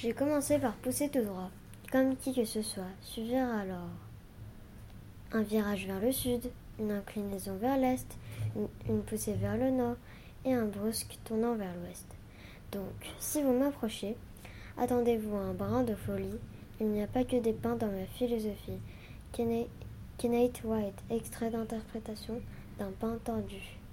J'ai commencé par pousser tout droit, comme qui que ce soit, suivir alors un virage vers le sud, une inclinaison vers l'est, une, poussée vers le nord et un brusque tournant vers l'ouest. Donc, si vous m'approchez, attendez-vous à un brin de folie. Il n'y a pas que des pains dans ma philosophie. Kenneth White, extrait d'interprétation d'un pain tordu.